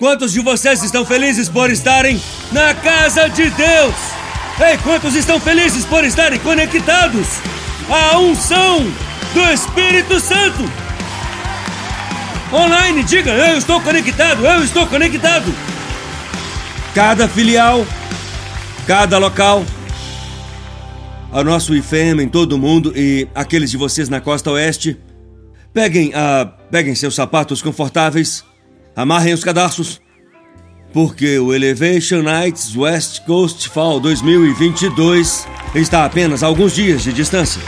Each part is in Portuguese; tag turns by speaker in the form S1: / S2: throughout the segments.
S1: Quantos de vocês estão felizes por estarem na casa de Deus? Ei, quantos estão felizes por estarem conectados à unção do Espírito Santo? Online, diga: Eu estou conectado, eu estou conectado. Cada filial, cada local, ao nosso IFEM em todo o mundo e aqueles de vocês na costa oeste, peguem, a, peguem seus sapatos confortáveis, amarrem os cadarços, porque o Elevation Nights West Coast Fall 2022 está a apenas alguns dias de distância.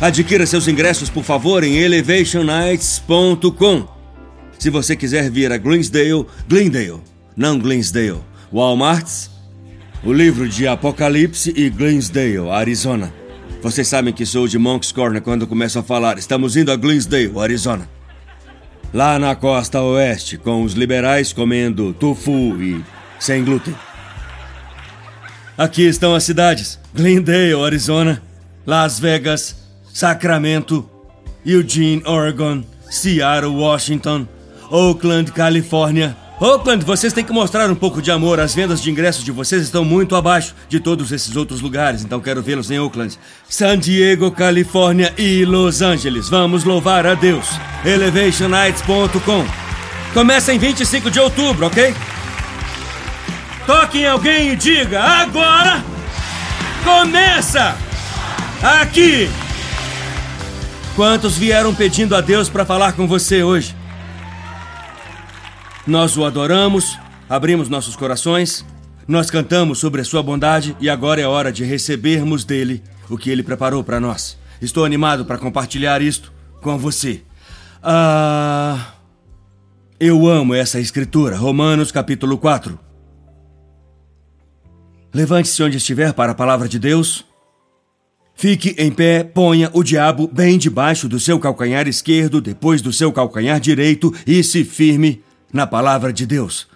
S1: Adquira seus ingressos, por favor, em elevationights.com. Se você quiser vir a Greensdale, Glendale, não Glensdale, Walmarts, o livro de Apocalipse e Glensdale, Arizona. Vocês sabem que sou de Monk's Corner quando começo a falar. Estamos indo a Glensdale, Arizona. Lá na costa oeste, com os liberais comendo tofu e sem glúten. Aqui estão as cidades: Glendale, Arizona, Las Vegas, Sacramento, Eugene, Oregon, Seattle, Washington, Oakland, Califórnia, Oakland, vocês têm que mostrar um pouco de amor. As vendas de ingressos de vocês estão muito abaixo de todos esses outros lugares, então quero vê-los em Oakland. San Diego, Califórnia e Los Angeles. Vamos louvar a Deus. ElevationNights.com. Começa em 25 de outubro, ok? Toque em alguém e diga: agora começa aqui. Quantos vieram pedindo a Deus para falar com você hoje? Nós o adoramos, abrimos nossos corações, nós cantamos sobre a sua bondade e agora é hora de recebermos dele o que ele preparou para nós. Estou animado para compartilhar isto com você. Ah. Eu amo essa escritura, Romanos capítulo 4. Levante-se onde estiver para a palavra de Deus. Fique em pé, ponha o diabo bem debaixo do seu calcanhar esquerdo, depois do seu calcanhar direito e se firme na palavra de Deus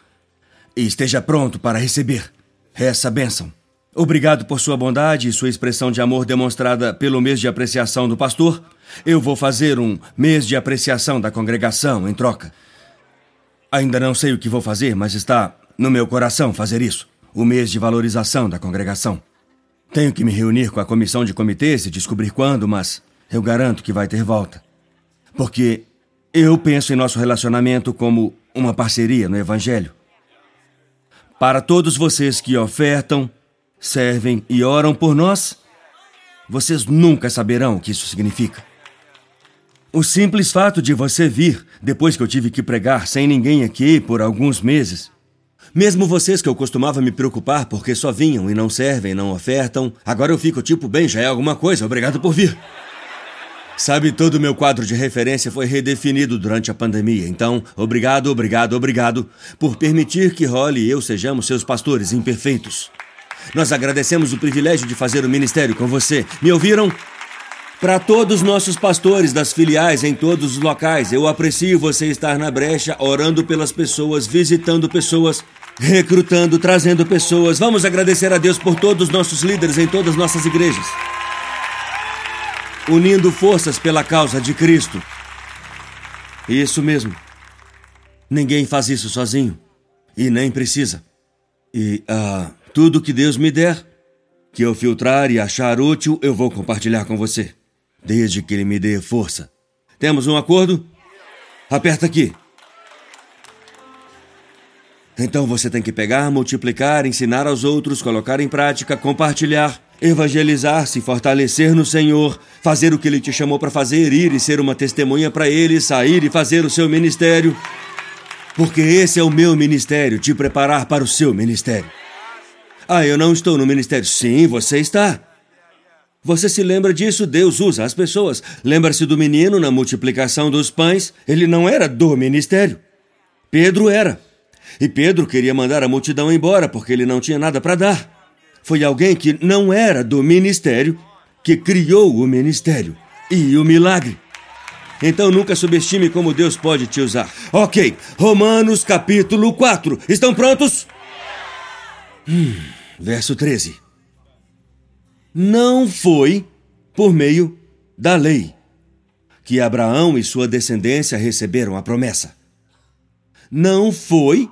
S1: e esteja pronto para receber essa bênção. Obrigado por sua bondade e sua expressão de amor demonstrada pelo mês de apreciação do pastor. Eu vou fazer um mês de apreciação da congregação em troca. Ainda não sei o que vou fazer, mas está no meu coração fazer isso. O mês de valorização da congregação. Tenho que me reunir com a comissão de comitês e descobrir quando, mas eu garanto que vai ter volta. Porque eu penso em nosso relacionamento como uma parceria no Evangelho. Para todos vocês que ofertam, servem e oram por nós, vocês nunca saberão o que isso significa. O simples fato de você vir, depois que eu tive que pregar sem ninguém aqui por alguns meses, mesmo vocês que eu costumava me preocupar porque só vinham e não servem, não ofertam, agora eu fico tipo, bem, já é alguma coisa, obrigado por vir. Sabe, todo o meu quadro de referência foi redefinido durante a pandemia. Então, obrigado, obrigado, obrigado por permitir que Holly e eu sejamos seus pastores imperfeitos. Nós agradecemos o privilégio de fazer o ministério com você. Me ouviram? Para todos os nossos pastores das filiais em todos os locais, eu aprecio você estar na brecha, orando pelas pessoas, visitando pessoas, recrutando, trazendo pessoas. Vamos agradecer a Deus por todos os nossos líderes em todas as nossas igrejas unindo forças pela causa de Cristo. Isso mesmo. Ninguém faz isso sozinho. E nem precisa. E ah, tudo que Deus me der, que eu filtrar e achar útil, eu vou compartilhar com você. Desde que Ele me dê força. Temos um acordo? Aperta aqui. Então você tem que pegar, multiplicar, ensinar aos outros, colocar em prática, compartilhar evangelizar, se fortalecer no Senhor, fazer o que Ele te chamou para fazer, ir e ser uma testemunha para Ele, sair e fazer o seu ministério. Porque esse é o meu ministério, te preparar para o seu ministério. Ah, eu não estou no ministério. Sim, você está. Você se lembra disso? Deus usa as pessoas. Lembra-se do menino na multiplicação dos pães? Ele não era do ministério. Pedro era. E Pedro queria mandar a multidão embora porque ele não tinha nada para dar foi alguém que não era do ministério que criou o ministério e o milagre. Então nunca subestime como Deus pode te usar. Ok, Romanos capítulo 4. Estão prontos? Hum, verso 13. Não foi por meio da lei que Abraão e sua descendência receberam a promessa. Não foi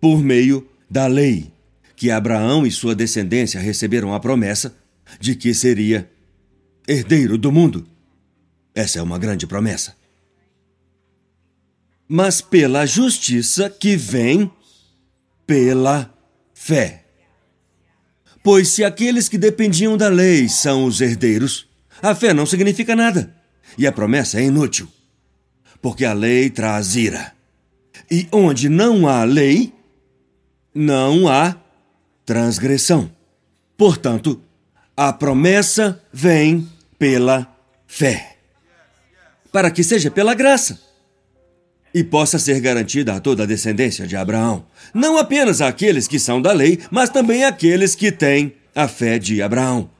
S1: por meio da lei, que Abraão e sua descendência receberam a promessa de que seria herdeiro do mundo. Essa é uma grande promessa. Mas pela justiça que vem pela fé. Pois se aqueles que dependiam da lei são os herdeiros, a fé não significa nada e a promessa é inútil, porque a lei traz ira. E onde não há lei, não há transgressão. Portanto, a promessa vem pela fé, para que seja pela graça e possa ser garantida a toda a descendência de Abraão, não apenas àqueles que são da lei, mas também àqueles que têm a fé de Abraão.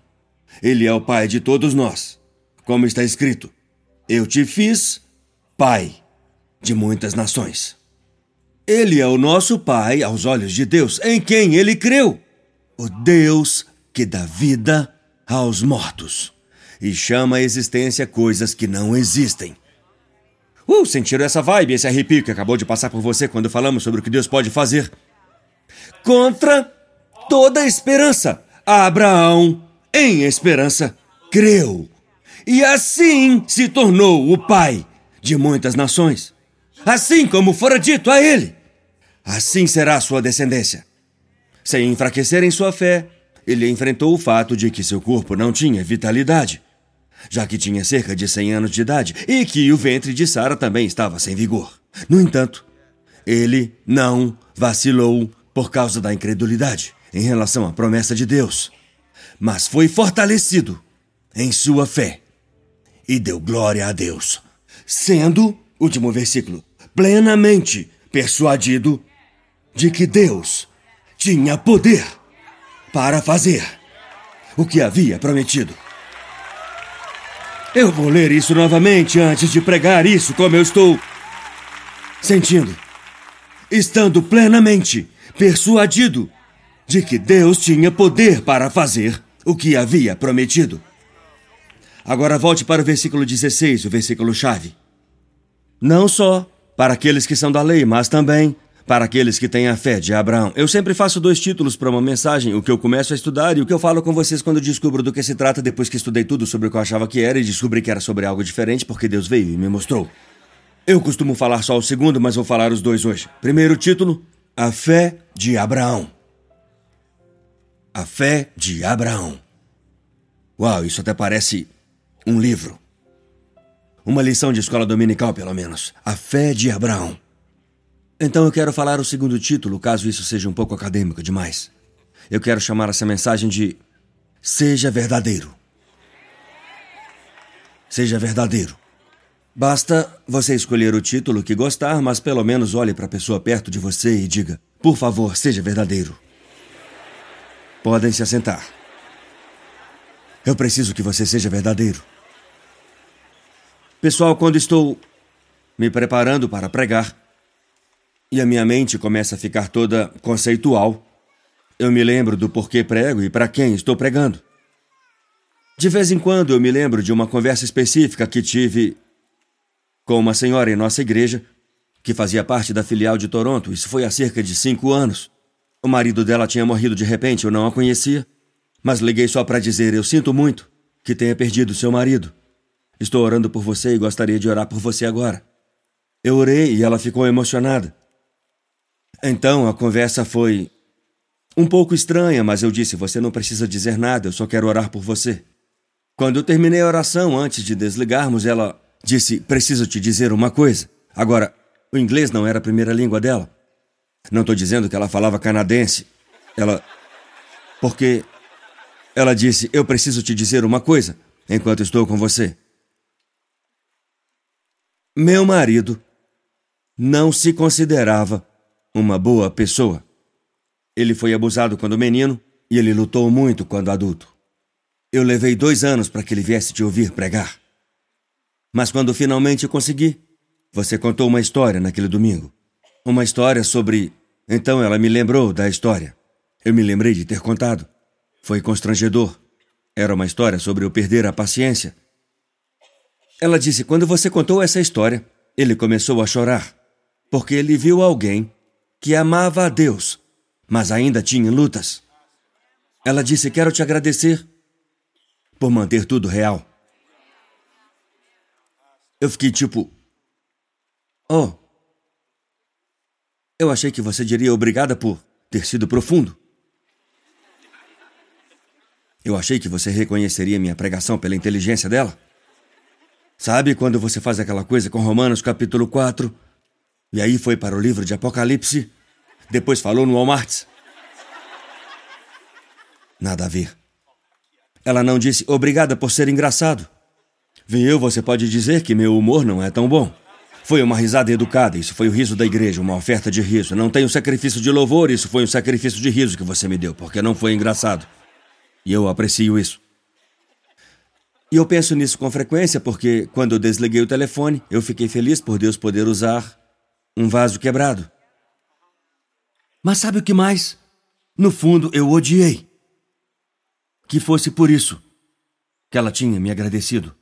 S1: Ele é o pai de todos nós, como está escrito: Eu te fiz pai de muitas nações. Ele é o nosso pai aos olhos de Deus, em quem ele creu. O Deus que dá vida aos mortos e chama à existência coisas que não existem. Uh, sentiram essa vibe, esse arrepio que acabou de passar por você quando falamos sobre o que Deus pode fazer? Contra toda esperança, Abraão, em esperança, creu. E assim se tornou o pai de muitas nações. Assim como fora dito a ele. Assim será a sua descendência. Sem enfraquecer em sua fé, ele enfrentou o fato de que seu corpo não tinha vitalidade já que tinha cerca de 100 anos de idade e que o ventre de Sara também estava sem vigor. No entanto, ele não vacilou por causa da incredulidade em relação à promessa de Deus, mas foi fortalecido em sua fé e deu glória a Deus, sendo, último versículo, plenamente persuadido de que Deus tinha poder para fazer o que havia prometido. Eu vou ler isso novamente antes de pregar isso como eu estou sentindo. Estando plenamente persuadido de que Deus tinha poder para fazer o que havia prometido. Agora volte para o versículo 16, o versículo chave. Não só para aqueles que são da lei, mas também para aqueles que têm a fé de Abraão. Eu sempre faço dois títulos para uma mensagem: o que eu começo a estudar e o que eu falo com vocês quando descubro do que se trata depois que estudei tudo sobre o que eu achava que era e descobri que era sobre algo diferente porque Deus veio e me mostrou. Eu costumo falar só o segundo, mas vou falar os dois hoje. Primeiro título: A fé de Abraão. A fé de Abraão. Uau, isso até parece um livro. Uma lição de escola dominical, pelo menos. A fé de Abraão. Então eu quero falar o segundo título, caso isso seja um pouco acadêmico demais. Eu quero chamar essa mensagem de Seja Verdadeiro. Seja verdadeiro. Basta você escolher o título que gostar, mas pelo menos olhe para a pessoa perto de você e diga: Por favor, seja verdadeiro. Podem se assentar. Eu preciso que você seja verdadeiro. Pessoal, quando estou me preparando para pregar, e a minha mente começa a ficar toda conceitual. Eu me lembro do porquê prego e para quem estou pregando. De vez em quando eu me lembro de uma conversa específica que tive com uma senhora em nossa igreja que fazia parte da filial de Toronto. Isso foi há cerca de cinco anos. O marido dela tinha morrido de repente, eu não a conhecia, mas liguei só para dizer: Eu sinto muito que tenha perdido seu marido. Estou orando por você e gostaria de orar por você agora. Eu orei e ela ficou emocionada. Então a conversa foi um pouco estranha, mas eu disse: Você não precisa dizer nada, eu só quero orar por você. Quando eu terminei a oração, antes de desligarmos, ela disse: Preciso te dizer uma coisa. Agora, o inglês não era a primeira língua dela. Não estou dizendo que ela falava canadense. Ela. Porque. Ela disse: Eu preciso te dizer uma coisa enquanto estou com você. Meu marido não se considerava uma boa pessoa. Ele foi abusado quando menino e ele lutou muito quando adulto. Eu levei dois anos para que ele viesse te ouvir pregar. Mas quando finalmente consegui, você contou uma história naquele domingo. Uma história sobre. Então ela me lembrou da história. Eu me lembrei de ter contado. Foi constrangedor. Era uma história sobre eu perder a paciência. Ela disse: quando você contou essa história, ele começou a chorar, porque ele viu alguém que amava a Deus, mas ainda tinha lutas. Ela disse: Quero te agradecer por manter tudo real. Eu fiquei tipo. Oh. Eu achei que você diria obrigada por ter sido profundo. Eu achei que você reconheceria minha pregação pela inteligência dela. Sabe quando você faz aquela coisa com Romanos capítulo 4? E aí foi para o livro de Apocalipse? Depois falou no Walmart? Nada a ver. Ela não disse obrigada por ser engraçado. Viu, você pode dizer que meu humor não é tão bom. Foi uma risada educada, isso foi o riso da igreja, uma oferta de riso. Não tem um sacrifício de louvor, isso foi um sacrifício de riso que você me deu, porque não foi engraçado. E eu aprecio isso. E eu penso nisso com frequência porque, quando eu desliguei o telefone, eu fiquei feliz por Deus poder usar um vaso quebrado. Mas sabe o que mais? No fundo, eu odiei. Que fosse por isso que ela tinha me agradecido.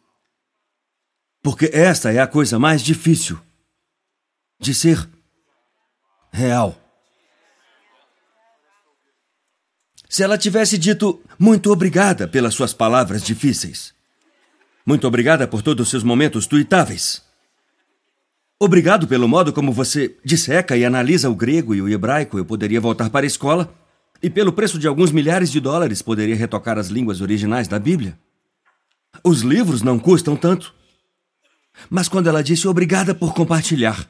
S1: Porque esta é a coisa mais difícil de ser real. Se ela tivesse dito muito obrigada pelas suas palavras difíceis. Muito obrigada por todos os seus momentos tuitáveis. Obrigado pelo modo como você disseca e analisa o grego e o hebraico. Eu poderia voltar para a escola e, pelo preço de alguns milhares de dólares, poderia retocar as línguas originais da Bíblia. Os livros não custam tanto. Mas quando ela disse obrigada por compartilhar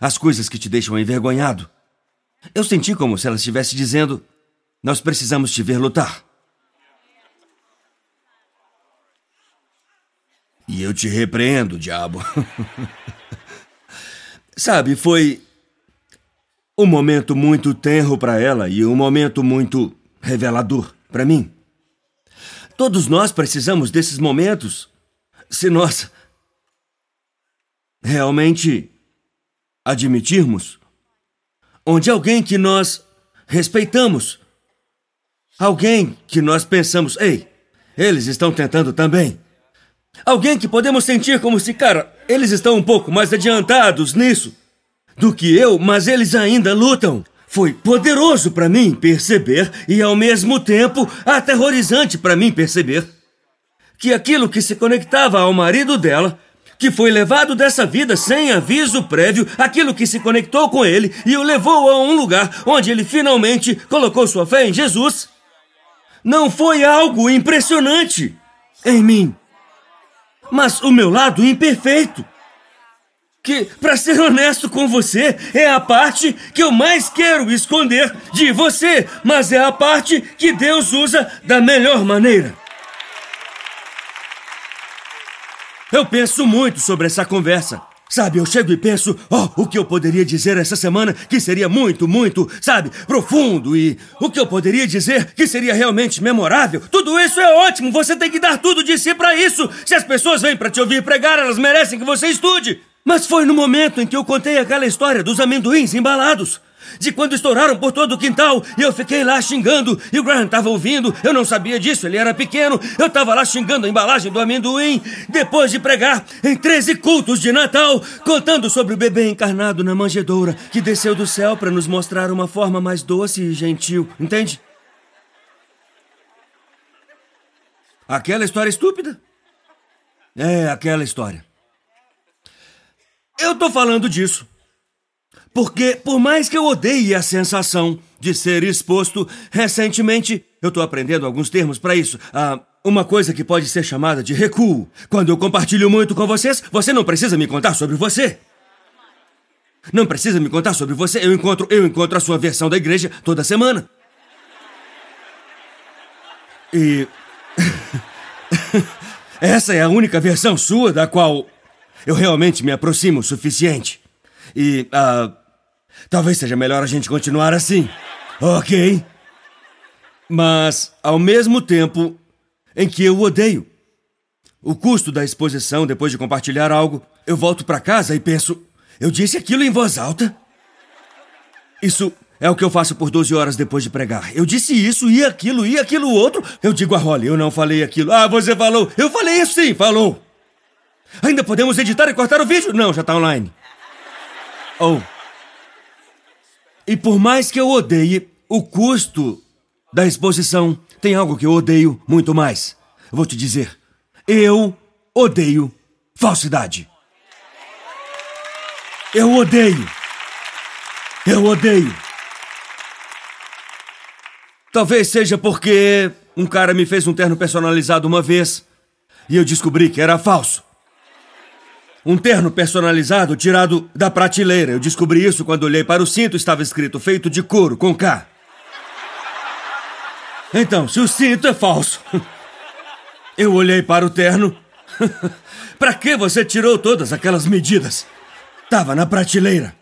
S1: as coisas que te deixam envergonhado, eu senti como se ela estivesse dizendo nós precisamos te ver lutar. E eu te repreendo, diabo. Sabe, foi um momento muito tenro para ela e um momento muito revelador para mim. Todos nós precisamos desses momentos se nós realmente admitirmos onde alguém que nós respeitamos Alguém que nós pensamos, ei, eles estão tentando também. Alguém que podemos sentir como se, cara, eles estão um pouco mais adiantados nisso do que eu, mas eles ainda lutam. Foi poderoso para mim perceber e ao mesmo tempo aterrorizante para mim perceber que aquilo que se conectava ao marido dela, que foi levado dessa vida sem aviso prévio, aquilo que se conectou com ele e o levou a um lugar onde ele finalmente colocou sua fé em Jesus, não foi algo impressionante em mim, mas o meu lado imperfeito. Que, para ser honesto com você, é a parte que eu mais quero esconder de você, mas é a parte que Deus usa da melhor maneira. Eu penso muito sobre essa conversa. Sabe, eu chego e penso, oh, o que eu poderia dizer essa semana que seria muito, muito, sabe, profundo e o que eu poderia dizer que seria realmente memorável. Tudo isso é ótimo, você tem que dar tudo de si para isso. Se as pessoas vêm para te ouvir pregar, elas merecem que você estude. Mas foi no momento em que eu contei aquela história dos amendoins embalados de quando estouraram por todo o quintal e eu fiquei lá xingando e o Graham estava ouvindo. Eu não sabia disso, ele era pequeno. Eu estava lá xingando a embalagem do amendoim. Depois de pregar em 13 cultos de Natal, contando sobre o bebê encarnado na manjedoura que desceu do céu para nos mostrar uma forma mais doce e gentil, entende? Aquela história estúpida? É, aquela história. Eu tô falando disso porque, por mais que eu odeie a sensação de ser exposto, recentemente eu estou aprendendo alguns termos para isso. Ah, uma coisa que pode ser chamada de recuo. Quando eu compartilho muito com vocês, você não precisa me contar sobre você. Não precisa me contar sobre você. Eu encontro, eu encontro a sua versão da igreja toda semana. E essa é a única versão sua da qual eu realmente me aproximo o suficiente. E uh, Talvez seja melhor a gente continuar assim. Ok? Mas, ao mesmo tempo em que eu odeio o custo da exposição depois de compartilhar algo, eu volto para casa e penso: eu disse aquilo em voz alta? Isso é o que eu faço por 12 horas depois de pregar. Eu disse isso e aquilo e aquilo outro. Eu digo a Holly, eu não falei aquilo. Ah, você falou. Eu falei isso sim, falou. Ainda podemos editar e cortar o vídeo? Não, já está online. Oh. E por mais que eu odeie o custo da exposição, tem algo que eu odeio muito mais. vou te dizer. Eu odeio falsidade. Eu odeio. Eu odeio. Talvez seja porque um cara me fez um terno personalizado uma vez e eu descobri que era falso. Um terno personalizado tirado da prateleira. Eu descobri isso quando olhei para o cinto, estava escrito feito de couro com K. Então, se o cinto é falso, eu olhei para o terno. para que você tirou todas aquelas medidas? Tava na prateleira.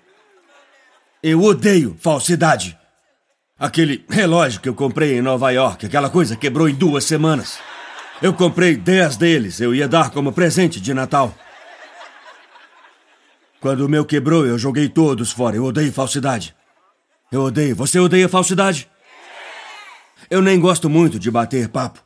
S1: Eu odeio falsidade. Aquele relógio que eu comprei em Nova York, aquela coisa quebrou em duas semanas. Eu comprei dez deles, eu ia dar como presente de Natal. Quando o meu quebrou, eu joguei todos fora. Eu odeio falsidade. Eu odeio. Você odeia falsidade? Eu nem gosto muito de bater papo.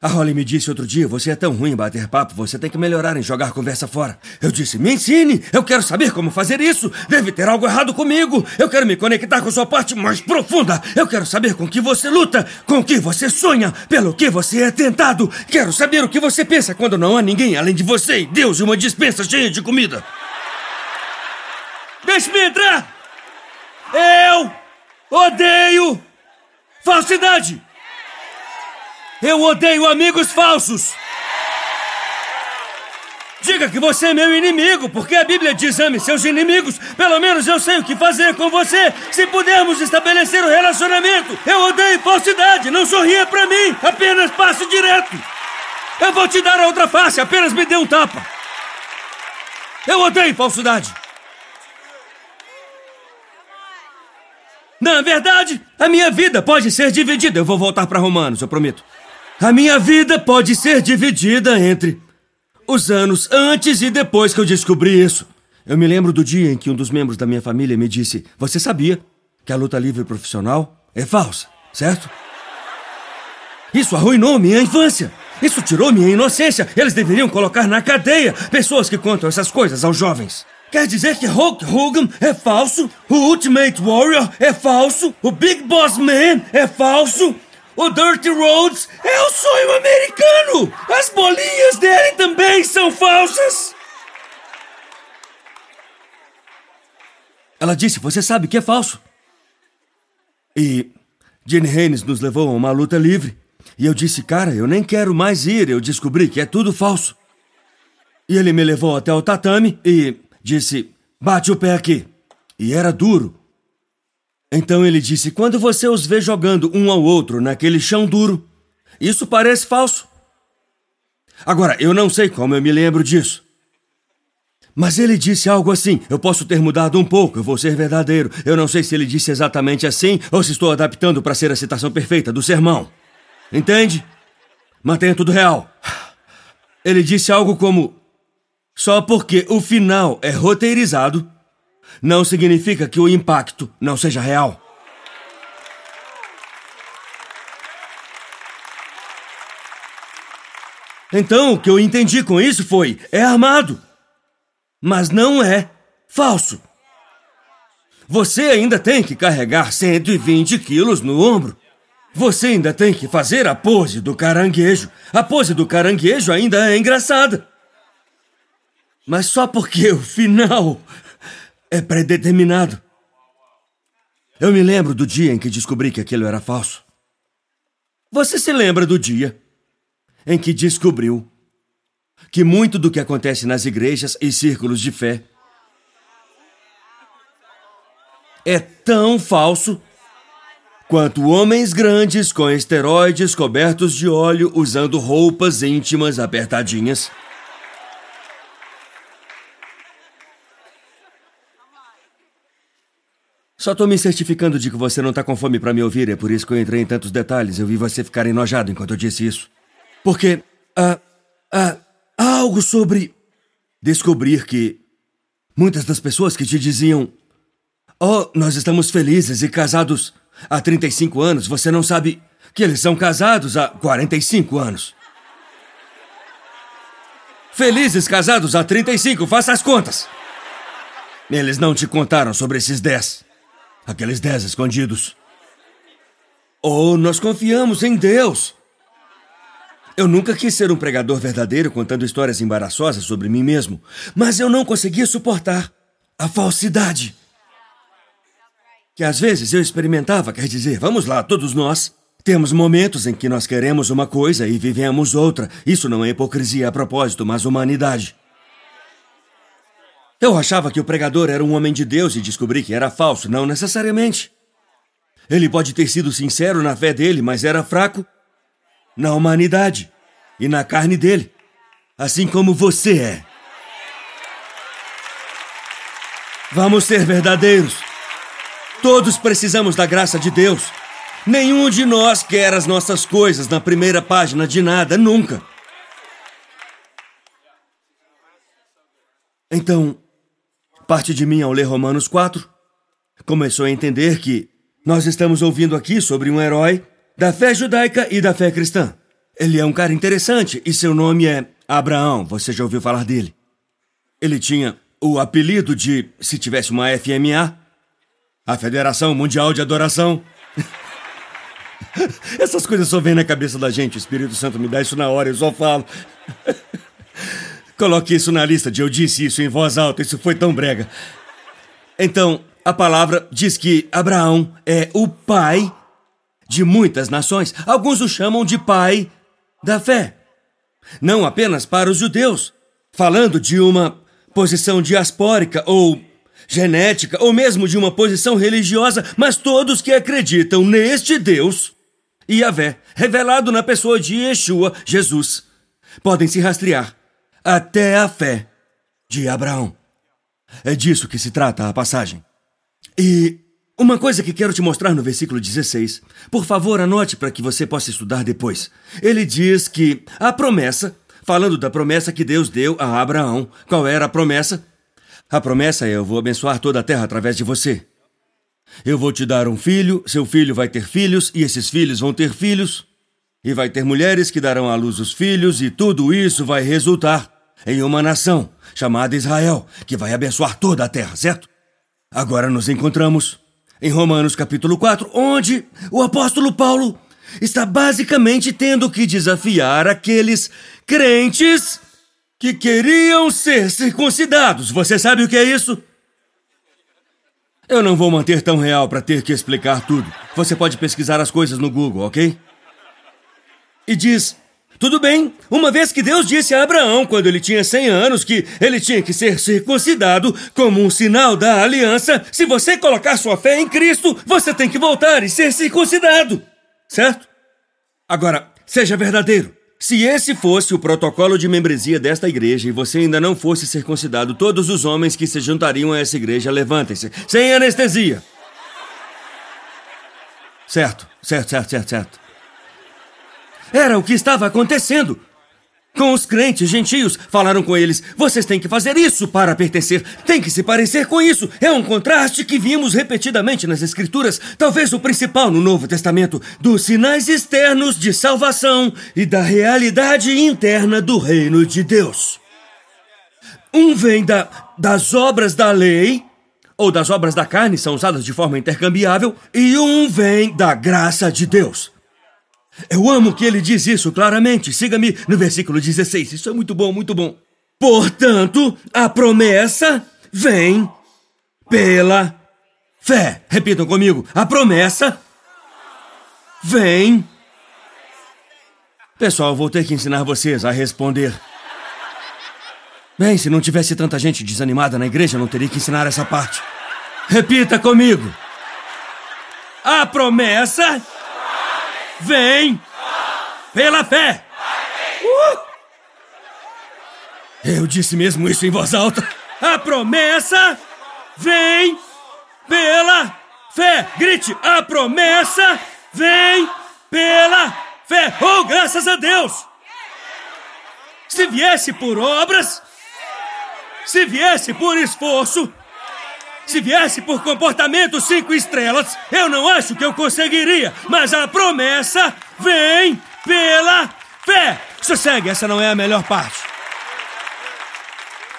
S1: A Holly me disse outro dia: você é tão ruim em bater papo, você tem que melhorar em jogar conversa fora. Eu disse: me ensine, eu quero saber como fazer isso. Deve ter algo errado comigo. Eu quero me conectar com sua parte mais profunda. Eu quero saber com que você luta, com que você sonha, pelo que você é tentado. Quero saber o que você pensa quando não há ninguém além de você e Deus e uma dispensa cheia de comida. Deixe-me entrar! Eu odeio falsidade! Eu odeio amigos falsos. Diga que você é meu inimigo, porque a Bíblia diz ame seus inimigos. Pelo menos eu sei o que fazer com você. Se pudermos estabelecer um relacionamento, eu odeio falsidade. Não sorria para mim, apenas passe direto. Eu vou te dar a outra face, apenas me dê um tapa. Eu odeio falsidade. Na verdade, a minha vida pode ser dividida. Eu vou voltar para Romanos, eu prometo. A minha vida pode ser dividida entre os anos antes e depois que eu descobri isso. Eu me lembro do dia em que um dos membros da minha família me disse: Você sabia que a luta livre profissional é falsa, certo? Isso arruinou minha infância. Isso tirou minha inocência. Eles deveriam colocar na cadeia pessoas que contam essas coisas aos jovens. Quer dizer que Hulk Hogan é falso? O Ultimate Warrior é falso? O Big Boss Man é falso? O Dirty Roads é o sonho americano! As bolinhas dele também são falsas! Ela disse: Você sabe que é falso. E Jenny Haynes nos levou a uma luta livre. E eu disse: Cara, eu nem quero mais ir. Eu descobri que é tudo falso. E ele me levou até o tatame e disse: Bate o pé aqui. E era duro. Então ele disse: Quando você os vê jogando um ao outro naquele chão duro, isso parece falso. Agora, eu não sei como eu me lembro disso. Mas ele disse algo assim: Eu posso ter mudado um pouco, eu vou ser verdadeiro. Eu não sei se ele disse exatamente assim ou se estou adaptando para ser a citação perfeita do sermão. Entende? Mantenha tudo real. Ele disse algo como: Só porque o final é roteirizado, não significa que o impacto não seja real. Então, o que eu entendi com isso foi: é armado, mas não é falso. Você ainda tem que carregar 120 quilos no ombro. Você ainda tem que fazer a pose do caranguejo. A pose do caranguejo ainda é engraçada. Mas só porque o final é predeterminado. Eu me lembro do dia em que descobri que aquilo era falso. Você se lembra do dia em que descobriu que muito do que acontece nas igrejas e círculos de fé é tão falso quanto homens grandes com esteroides cobertos de óleo usando roupas íntimas apertadinhas? Só tô me certificando de que você não tá com fome para me ouvir, é por isso que eu entrei em tantos detalhes. Eu vi você ficar enojado enquanto eu disse isso. Porque. Ah, ah, há algo sobre. descobrir que. Muitas das pessoas que te diziam. Oh, nós estamos felizes e casados há 35 anos, você não sabe que eles são casados há 45 anos. Felizes casados há 35, faça as contas. Eles não te contaram sobre esses 10. Aqueles dez escondidos. Oh, nós confiamos em Deus. Eu nunca quis ser um pregador verdadeiro contando histórias embaraçosas sobre mim mesmo, mas eu não conseguia suportar a falsidade. Que às vezes eu experimentava, quer dizer, vamos lá, todos nós. Temos momentos em que nós queremos uma coisa e vivemos outra. Isso não é hipocrisia a propósito, mas humanidade. Eu achava que o pregador era um homem de Deus e descobri que era falso, não necessariamente. Ele pode ter sido sincero na fé dele, mas era fraco na humanidade e na carne dele, assim como você é. Vamos ser verdadeiros. Todos precisamos da graça de Deus. Nenhum de nós quer as nossas coisas na primeira página de nada, nunca. Então, parte de mim ao ler Romanos 4 começou a entender que nós estamos ouvindo aqui sobre um herói da fé judaica e da fé cristã. Ele é um cara interessante e seu nome é Abraão. Você já ouviu falar dele? Ele tinha o apelido de, se tivesse uma FMA, a Federação Mundial de Adoração. Essas coisas só vêm na cabeça da gente. O Espírito Santo me dá isso na hora, eu só falo. Coloque isso na lista de eu disse isso em voz alta, isso foi tão brega. Então, a palavra diz que Abraão é o pai de muitas nações. Alguns o chamam de pai da fé. Não apenas para os judeus, falando de uma posição diaspórica ou genética, ou mesmo de uma posição religiosa, mas todos que acreditam neste Deus, Yahvé, revelado na pessoa de Yeshua, Jesus, podem se rastrear até a fé de Abraão. É disso que se trata a passagem. E uma coisa que quero te mostrar no versículo 16. Por favor, anote para que você possa estudar depois. Ele diz que a promessa, falando da promessa que Deus deu a Abraão, qual era a promessa? A promessa é: eu vou abençoar toda a terra através de você. Eu vou te dar um filho, seu filho vai ter filhos, e esses filhos vão ter filhos, e vai ter mulheres que darão à luz os filhos, e tudo isso vai resultar em uma nação chamada Israel, que vai abençoar toda a terra, certo? Agora nos encontramos em Romanos capítulo 4, onde o apóstolo Paulo está basicamente tendo que desafiar aqueles crentes que queriam ser circuncidados. Você sabe o que é isso? Eu não vou manter tão real para ter que explicar tudo. Você pode pesquisar as coisas no Google, ok? E diz tudo bem, uma vez que Deus disse a Abraão, quando ele tinha 100 anos, que ele tinha que ser circuncidado como um sinal da aliança, se você colocar sua fé em Cristo, você tem que voltar e ser circuncidado. Certo? Agora, seja verdadeiro. Se esse fosse o protocolo de membresia desta igreja e você ainda não fosse circuncidado, todos os homens que se juntariam a essa igreja levantem-se, sem anestesia. Certo, certo, certo, certo, certo. Era o que estava acontecendo. Com os crentes gentios, falaram com eles: vocês têm que fazer isso para pertencer, tem que se parecer com isso. É um contraste que vimos repetidamente nas Escrituras, talvez o principal no Novo Testamento, dos sinais externos de salvação e da realidade interna do reino de Deus. Um vem da, das obras da lei, ou das obras da carne, são usadas de forma intercambiável, e um vem da graça de Deus. Eu amo que ele diz isso claramente. Siga-me no versículo 16. Isso é muito bom, muito bom. Portanto, a promessa vem pela fé. Repitam comigo. A promessa vem. Pessoal, vou ter que ensinar vocês a responder. Bem, se não tivesse tanta gente desanimada na igreja, não teria que ensinar essa parte. Repita comigo. A promessa vem pela fé. Uh! Eu disse mesmo isso em voz alta. A promessa vem pela fé. Grite: a promessa vem pela fé. Oh, graças a Deus! Se viesse por obras, se viesse por esforço, se viesse por comportamento cinco estrelas, eu não acho que eu conseguiria, mas a promessa vem pela fé. Sossegue, essa não é a melhor parte.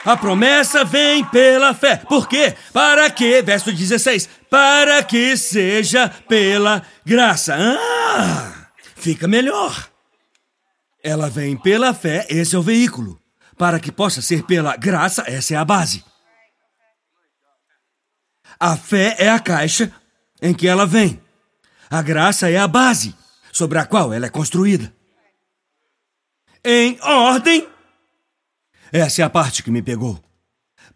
S1: A promessa vem pela fé. Por quê? Para que, verso 16, para que seja pela graça. Ah, fica melhor. Ela vem pela fé, esse é o veículo. Para que possa ser pela graça, essa é a base. A fé é a caixa em que ela vem. A graça é a base sobre a qual ela é construída. Em ordem. Essa é a parte que me pegou.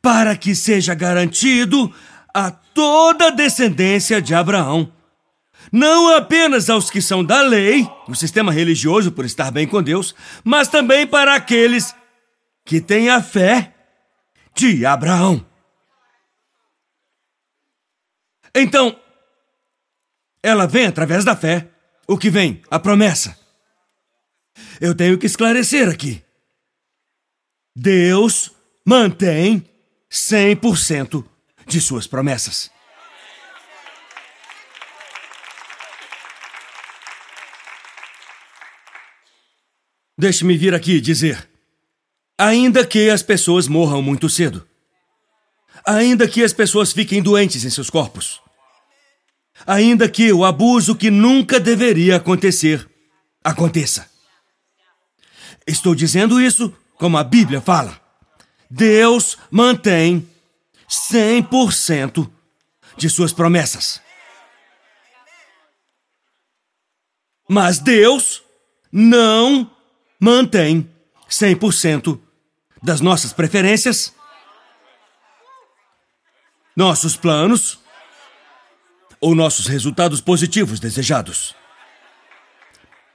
S1: Para que seja garantido a toda a descendência de Abraão. Não apenas aos que são da lei, o sistema religioso por estar bem com Deus, mas também para aqueles que têm a fé de Abraão. Então, ela vem através da fé. O que vem? A promessa. Eu tenho que esclarecer aqui. Deus mantém 100% de suas promessas. Deixe-me vir aqui dizer: ainda que as pessoas morram muito cedo, ainda que as pessoas fiquem doentes em seus corpos, ainda que o abuso que nunca deveria acontecer aconteça. Estou dizendo isso como a Bíblia fala. Deus mantém 100% de suas promessas. Mas Deus não mantém 100% das nossas preferências, nossos planos ou nossos resultados positivos desejados.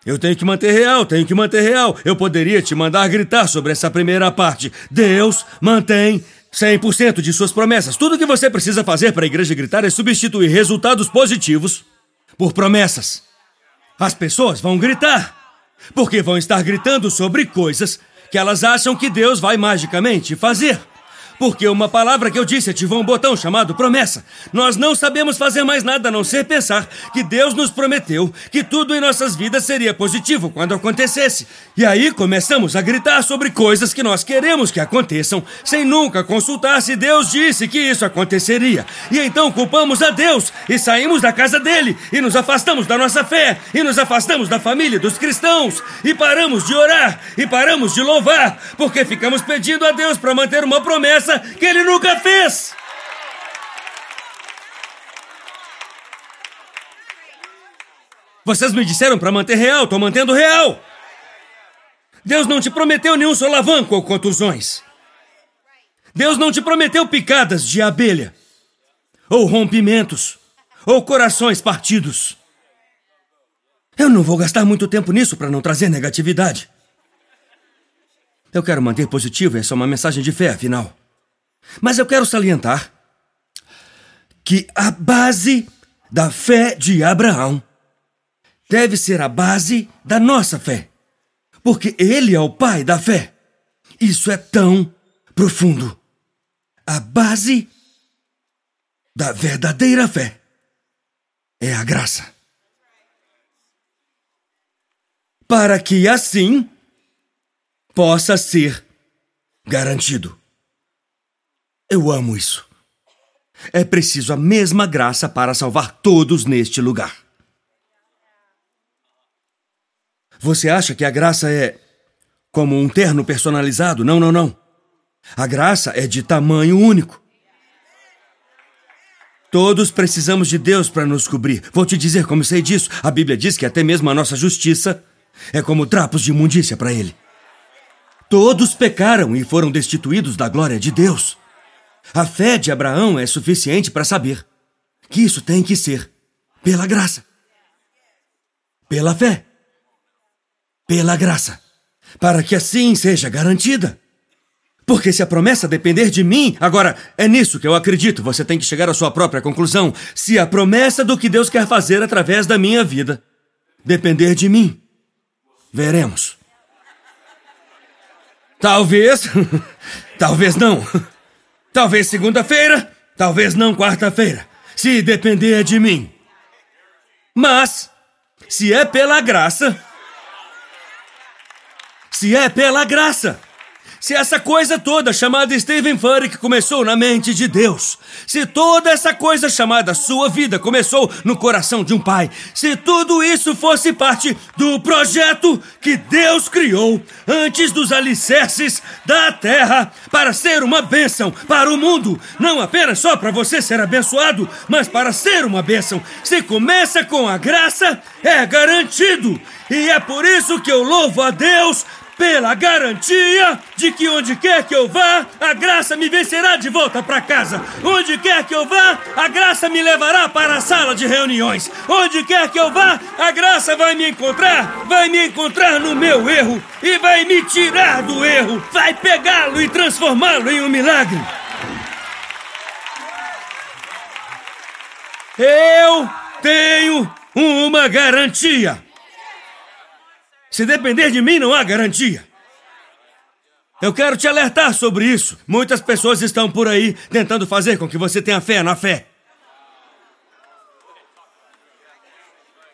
S1: Eu tenho que manter real, tenho que manter real. Eu poderia te mandar gritar sobre essa primeira parte. Deus mantém 100% de suas promessas. Tudo que você precisa fazer para a igreja gritar é substituir resultados positivos por promessas. As pessoas vão gritar, porque vão estar gritando sobre coisas que elas acham que Deus vai magicamente fazer. Porque uma palavra que eu disse ativou um botão chamado promessa. Nós não sabemos fazer mais nada a não ser pensar que Deus nos prometeu que tudo em nossas vidas seria positivo quando acontecesse. E aí começamos a gritar sobre coisas que nós queremos que aconteçam, sem nunca consultar se Deus disse que isso aconteceria. E então culpamos a Deus e saímos da casa dele e nos afastamos da nossa fé e nos afastamos da família dos cristãos e paramos de orar e paramos de louvar porque ficamos pedindo a Deus para manter uma promessa que ele nunca fez. Vocês me disseram para manter real, tô mantendo real. Deus não te prometeu nenhum solavanco ou contusões. Deus não te prometeu picadas de abelha, ou rompimentos, ou corações partidos. Eu não vou gastar muito tempo nisso para não trazer negatividade. Eu quero manter positivo, essa é uma mensagem de fé, afinal. Mas eu quero salientar que a base da fé de Abraão deve ser a base da nossa fé, porque ele é o pai da fé. Isso é tão profundo. A base da verdadeira fé é a graça. Para que assim possa ser garantido. Eu amo isso. É preciso a mesma graça para salvar todos neste lugar. Você acha que a graça é como um terno personalizado? Não, não, não. A graça é de tamanho único. Todos precisamos de Deus para nos cobrir. Vou te dizer como sei disso. A Bíblia diz que até mesmo a nossa justiça é como trapos de imundícia para Ele. Todos pecaram e foram destituídos da glória de Deus. A fé de Abraão é suficiente para saber que isso tem que ser pela graça. Pela fé. Pela graça. Para que assim seja garantida. Porque se a promessa depender de mim, agora é nisso que eu acredito, você tem que chegar à sua própria conclusão. Se a promessa do que Deus quer fazer através da minha vida depender de mim, veremos. Talvez, talvez não. Talvez segunda-feira, talvez não quarta-feira, se depender de mim. Mas, se é pela graça, se é pela graça, Se essa coisa toda chamada Stephen Furtick começou na mente de Deus, se toda essa coisa chamada sua vida começou no coração de um pai, se tudo isso fosse parte do projeto que Deus criou antes dos alicerces da terra para ser uma bênção para o mundo, não apenas só para você ser abençoado, mas para ser uma bênção. Se começa com a graça, é garantido. E é por isso que eu louvo a Deus pela garantia de que onde quer que eu vá, a graça me vencerá de volta para casa. Onde quer que eu vá, a graça me levará para a sala de reuniões. Onde quer que eu vá, a graça vai me encontrar, vai me encontrar no meu erro e vai me tirar do erro, vai pegá-lo e transformá-lo em um milagre. Eu tenho uma garantia. Se depender de mim, não há garantia. Eu quero te alertar sobre isso. Muitas pessoas estão por aí tentando fazer com que você tenha fé na fé.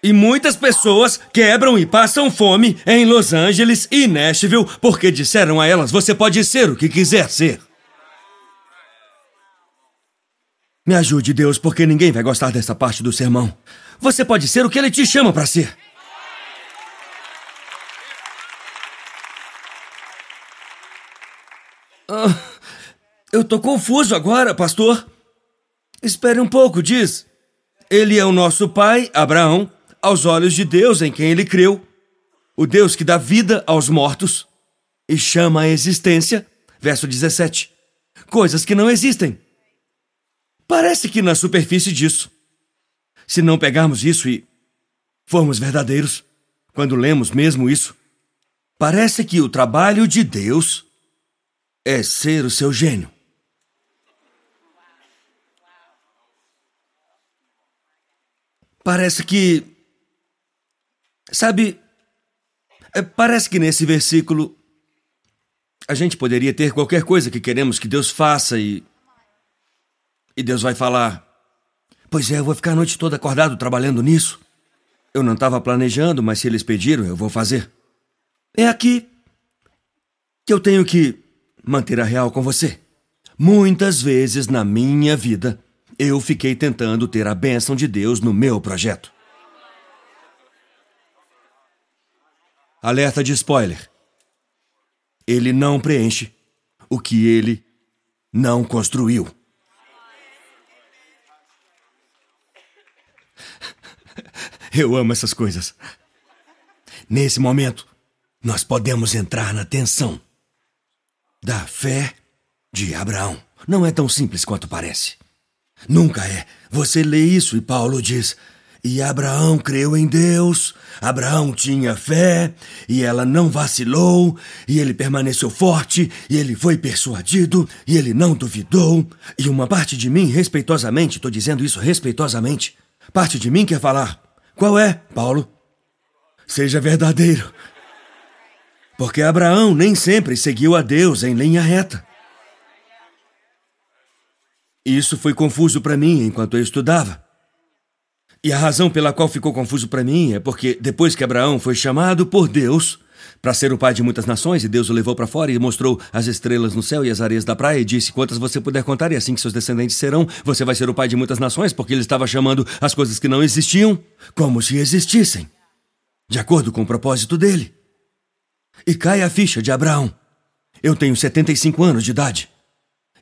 S1: E muitas pessoas quebram e passam fome em Los Angeles e Nashville porque disseram a elas: você pode ser o que quiser ser. Me ajude, Deus, porque ninguém vai gostar dessa parte do sermão. Você pode ser o que ele te chama para ser. Eu tô confuso agora, pastor. Espere um pouco, diz. Ele é o nosso pai, Abraão, aos olhos de Deus em quem ele creu. O Deus que dá vida aos mortos e chama a existência. Verso 17. Coisas que não existem. Parece que na superfície disso. Se não pegarmos isso e formos verdadeiros, quando lemos mesmo isso, parece que o trabalho de Deus é ser o seu gênio. Parece que. Sabe. É, parece que nesse versículo. A gente poderia ter qualquer coisa que queremos que Deus faça e. E Deus vai falar: Pois é, eu vou ficar a noite toda acordado trabalhando nisso. Eu não estava planejando, mas se eles pediram, eu vou fazer. É aqui que eu tenho que manter a real com você. Muitas vezes na minha vida, eu fiquei tentando ter a bênção de Deus no meu projeto. Alerta de spoiler. Ele não preenche o que ele não construiu. Eu amo essas coisas. Nesse momento, nós podemos entrar na tensão da fé de Abraão. Não é tão simples quanto parece. Nunca é. Você lê isso e Paulo diz: E Abraão creu em Deus, Abraão tinha fé, e ela não vacilou, e ele permaneceu forte, e ele foi persuadido, e ele não duvidou. E uma parte de mim, respeitosamente, estou dizendo isso respeitosamente, parte de mim quer falar: Qual é, Paulo? Seja verdadeiro. Porque Abraão nem sempre seguiu a Deus em linha reta. Isso foi confuso para mim enquanto eu estudava. E a razão pela qual ficou confuso para mim é porque depois que Abraão foi chamado por Deus para ser o pai de muitas nações, e Deus o levou para fora e mostrou as estrelas no céu e as areias da praia e disse: Quantas você puder contar, e assim que seus descendentes serão, você vai ser o pai de muitas nações, porque ele estava chamando as coisas que não existiam como se existissem, de acordo com o propósito dele. E cai a ficha de Abraão. Eu tenho 75 anos de idade.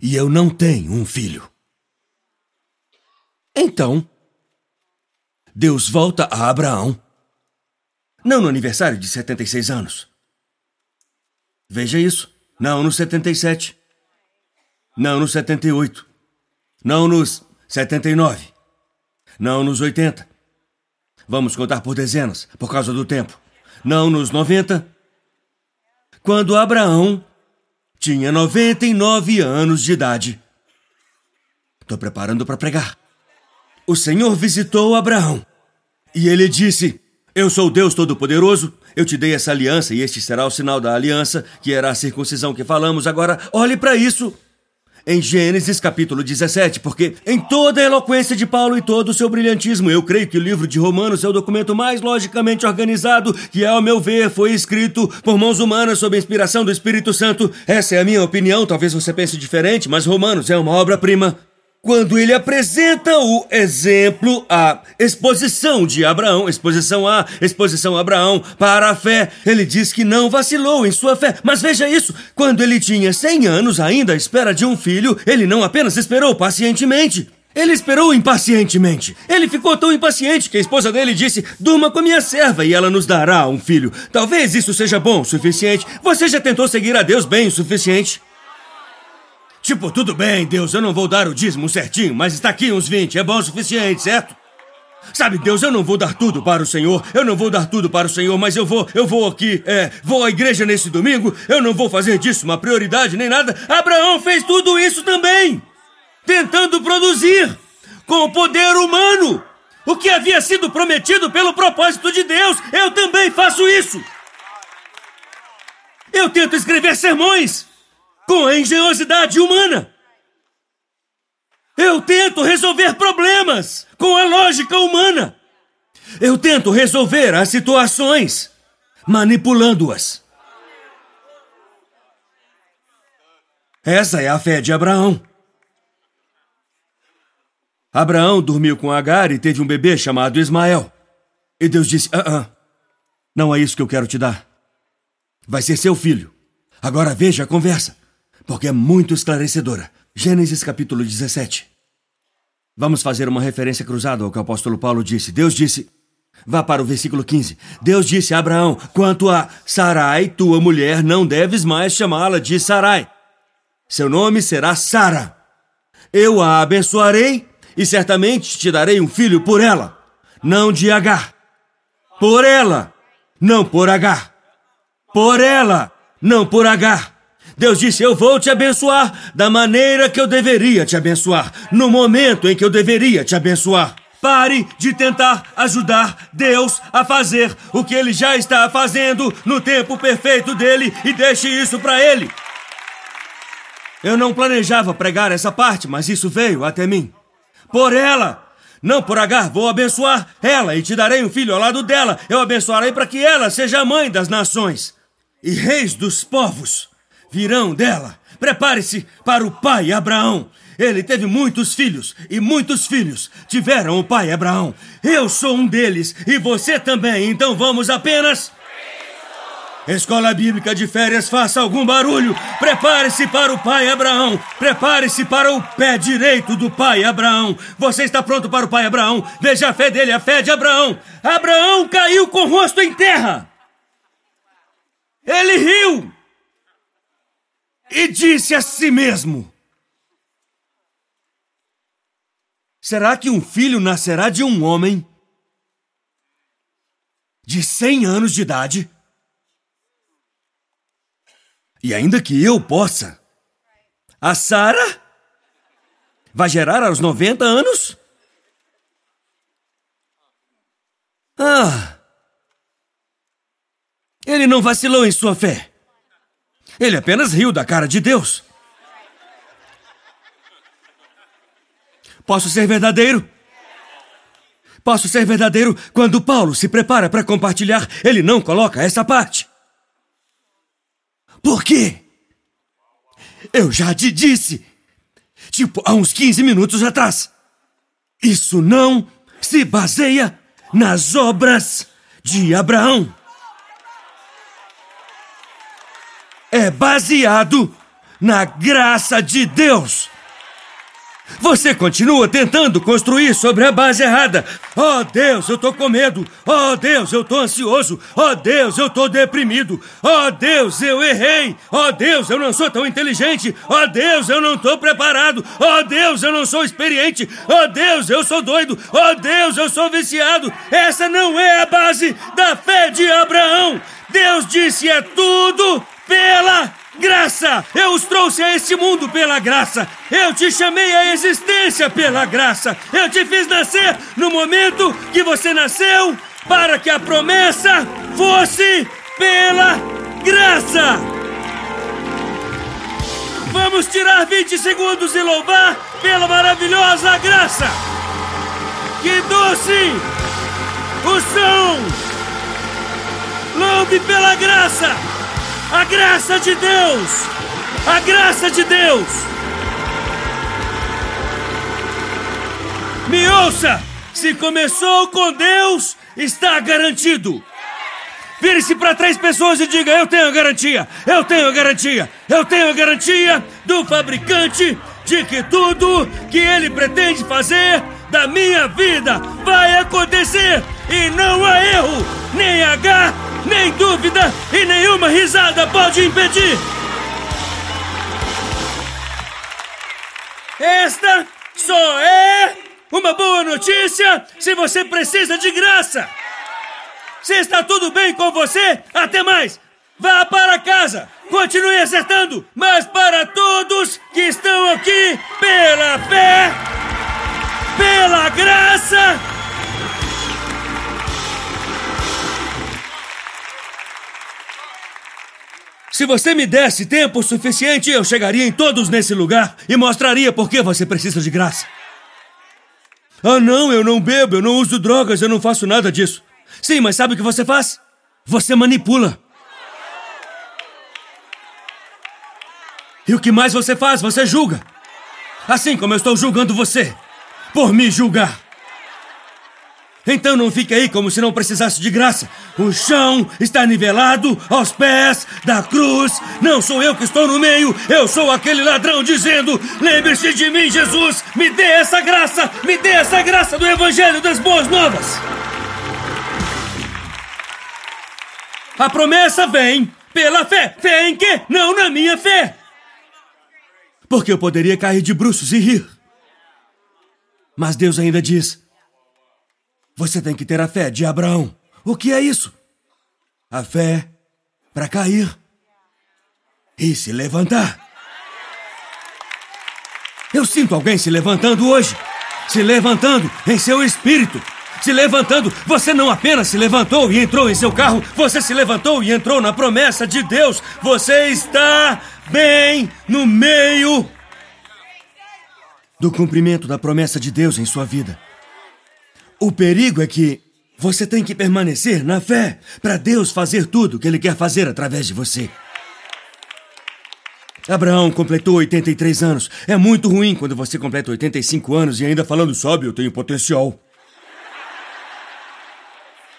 S1: E eu não tenho um filho. Então, Deus volta a Abraão. Não no aniversário de 76 anos. Veja isso. Não no 77. Não nos 78. Não nos 79. Não nos 80. Vamos contar por dezenas, por causa do tempo. Não nos 90 quando Abraão tinha 99 anos de idade. Estou preparando para pregar. O Senhor visitou Abraão e ele disse: Eu sou Deus Todo-Poderoso, eu te dei essa aliança e este será o sinal da aliança, que era a circuncisão que falamos. Agora, olhe para isso. Em Gênesis capítulo 17, porque em toda a eloquência de Paulo e todo o seu brilhantismo, eu creio que o livro de Romanos é o documento mais logicamente organizado que, ao meu ver, foi escrito por mãos humanas sob a inspiração do Espírito Santo. Essa é a minha opinião, talvez você pense diferente, mas Romanos é uma obra-prima quando ele apresenta o exemplo, a exposição de Abraão, exposição a, exposição a Abraão para a fé, ele diz que não vacilou em sua fé. Mas veja isso, quando ele tinha 100 anos ainda à espera de um filho, ele não apenas esperou pacientemente, ele esperou impacientemente. Ele ficou tão impaciente que a esposa dele disse: Durma com a minha serva e ela nos dará um filho. Talvez isso seja bom o suficiente. Você já tentou seguir a Deus bem o suficiente? Tipo, tudo bem, Deus, eu não vou dar o dízimo certinho, mas está aqui uns 20, é bom o suficiente, certo? Sabe, Deus, eu não vou dar tudo para o Senhor, eu não vou dar tudo para o Senhor, mas eu vou, eu vou aqui, é, vou à igreja nesse domingo, eu não vou fazer disso uma prioridade nem nada. Abraão fez tudo isso também, tentando produzir com o poder humano o que havia sido prometido pelo propósito de Deus. Eu também faço isso. Eu tento escrever sermões com a engenhosidade humana. Eu tento resolver problemas com a lógica humana. Eu tento resolver as situações manipulando-as. Essa é a fé de Abraão. Abraão dormiu com Agar e teve um bebê chamado Ismael. E Deus disse: ah, ah, não é isso que eu quero te dar. Vai ser seu filho. Agora veja a conversa porque é muito esclarecedora. Gênesis capítulo 17. Vamos fazer uma referência cruzada ao que o apóstolo Paulo disse. Deus disse. Vá para o versículo 15. Deus disse a Abraão: Quanto a Sarai, tua mulher, não deves mais chamá-la de Sarai. Seu nome será Sara. Eu a abençoarei e certamente te darei um filho por ela, não de Agar. Por ela, não por Agar. Por ela, não por Agar. Deus disse: Eu vou te abençoar da maneira que eu deveria te abençoar, no momento em que eu deveria te abençoar. Pare de tentar ajudar Deus a fazer o que ele já está fazendo no tempo perfeito dele e deixe isso para ele. Eu não planejava pregar essa parte, mas isso veio até mim. Por ela, não por Agar, vou abençoar ela e te darei um filho ao lado dela. Eu abençoarei para que ela seja mãe das nações e reis dos povos virão dela. Prepare-se para o pai Abraão. Ele teve muitos filhos e muitos filhos tiveram o pai Abraão. Eu sou um deles e você também, então vamos apenas. Escola Bíblica de Férias, faça algum barulho. Prepare-se para o pai Abraão. Prepare-se para o pé direito do pai Abraão. Você está pronto para o pai Abraão? Veja a fé dele, a fé de Abraão. Abraão caiu com o rosto em terra. Ele riu e disse a si mesmo: Será que um filho nascerá de um homem de cem anos de idade? E ainda que eu possa, a Sara vai gerar aos 90 anos? Ah! Ele não vacilou em sua fé. Ele apenas riu da cara de Deus. Posso ser verdadeiro? Posso ser verdadeiro quando Paulo se prepara para compartilhar, ele não coloca essa parte. Por quê? Eu já te disse, tipo há uns 15 minutos atrás. Isso não se baseia nas obras de Abraão. É baseado na graça de Deus. Você continua tentando construir sobre a base errada. Oh Deus, eu tô com medo. Oh Deus, eu tô ansioso. Oh Deus, eu tô deprimido. Oh Deus, eu errei. Oh Deus, eu não sou tão inteligente. Oh Deus, eu não tô preparado. Oh Deus, eu não sou experiente. Oh Deus, eu sou doido. Oh Deus, eu sou viciado. Essa não é a base da fé de Abraão. Deus disse: é tudo pela graça. Eu os trouxe a este mundo pela graça. Eu te chamei à existência pela graça. Eu te fiz nascer no momento que você nasceu para que a promessa fosse pela graça. Vamos tirar 20 segundos e louvar pela maravilhosa graça! Que doce! O som! Louve pela graça! A graça de Deus! A graça de Deus! Me ouça! Se começou com Deus, está garantido! Vire-se para três pessoas e diga: Eu tenho a garantia, eu tenho a garantia, eu tenho a garantia do fabricante de que tudo que ele pretende fazer da minha vida vai acontecer e não há erro, nem H, nem dúvida e nenhuma risada pode impedir. Esta só é uma boa notícia se você precisa de graça. Se está tudo bem com você, até mais! Vá para casa! Continue acertando! Mas para todos que estão aqui, pela fé, pela graça. Se você me desse tempo suficiente, eu chegaria em todos nesse lugar e mostraria por que você precisa de graça. Ah, não, eu não bebo, eu não uso drogas, eu não faço nada disso. Sim, mas sabe o que você faz? Você manipula. E o que mais você faz? Você julga. Assim como eu estou julgando você. Por me julgar. Então não fique aí como se não precisasse de graça. O chão está nivelado aos pés da cruz. Não sou eu que estou no meio, eu sou aquele ladrão dizendo: Lembre-se de mim, Jesus. Me dê essa graça, me dê essa graça do Evangelho das Boas Novas. A promessa vem pela fé. Fé em quê? Não na minha fé. Porque eu poderia cair de bruços e rir. Mas Deus ainda diz: Você tem que ter a fé de Abraão. O que é isso? A fé para cair e se levantar. Eu sinto alguém se levantando hoje. Se levantando em seu espírito se levantando. Você não apenas se levantou e entrou em seu carro, você se levantou e entrou na promessa de Deus. Você está bem no meio do cumprimento da promessa de Deus em sua vida. O perigo é que você tem que permanecer na fé para Deus fazer tudo o que Ele quer fazer através de você. Abraão completou 83 anos. É muito ruim quando você completa 85 anos e ainda falando, sabe, eu tenho potencial.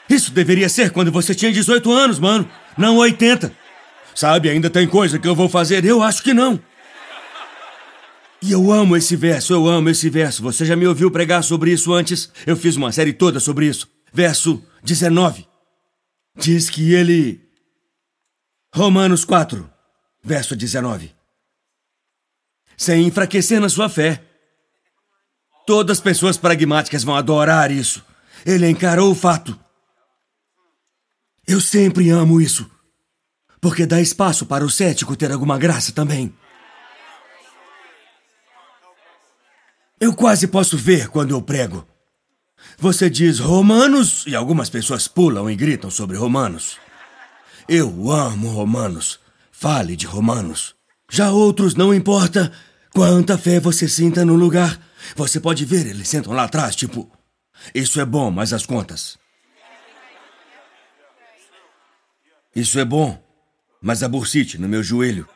S1: Isso deveria ser quando você tinha 18 anos, mano. Não 80. Sabe, ainda tem coisa que eu vou fazer. Eu acho que não. E eu amo esse verso, eu amo esse verso. Você já me ouviu pregar sobre isso antes? Eu fiz uma série toda sobre isso. Verso 19. Diz que ele. Romanos 4, verso 19. Sem enfraquecer na sua fé. Todas as pessoas pragmáticas vão adorar isso. Ele encarou o fato eu sempre amo isso. Porque dá espaço para o cético ter alguma graça também. Eu quase posso ver quando eu prego. Você diz Romanos e algumas pessoas pulam e gritam sobre Romanos. Eu amo Romanos. Fale de Romanos. Já outros não importa quanta fé você sinta no lugar. Você pode ver, eles sentam lá atrás, tipo, isso é bom, mas as contas. Isso é bom, mas a bursite no meu joelho.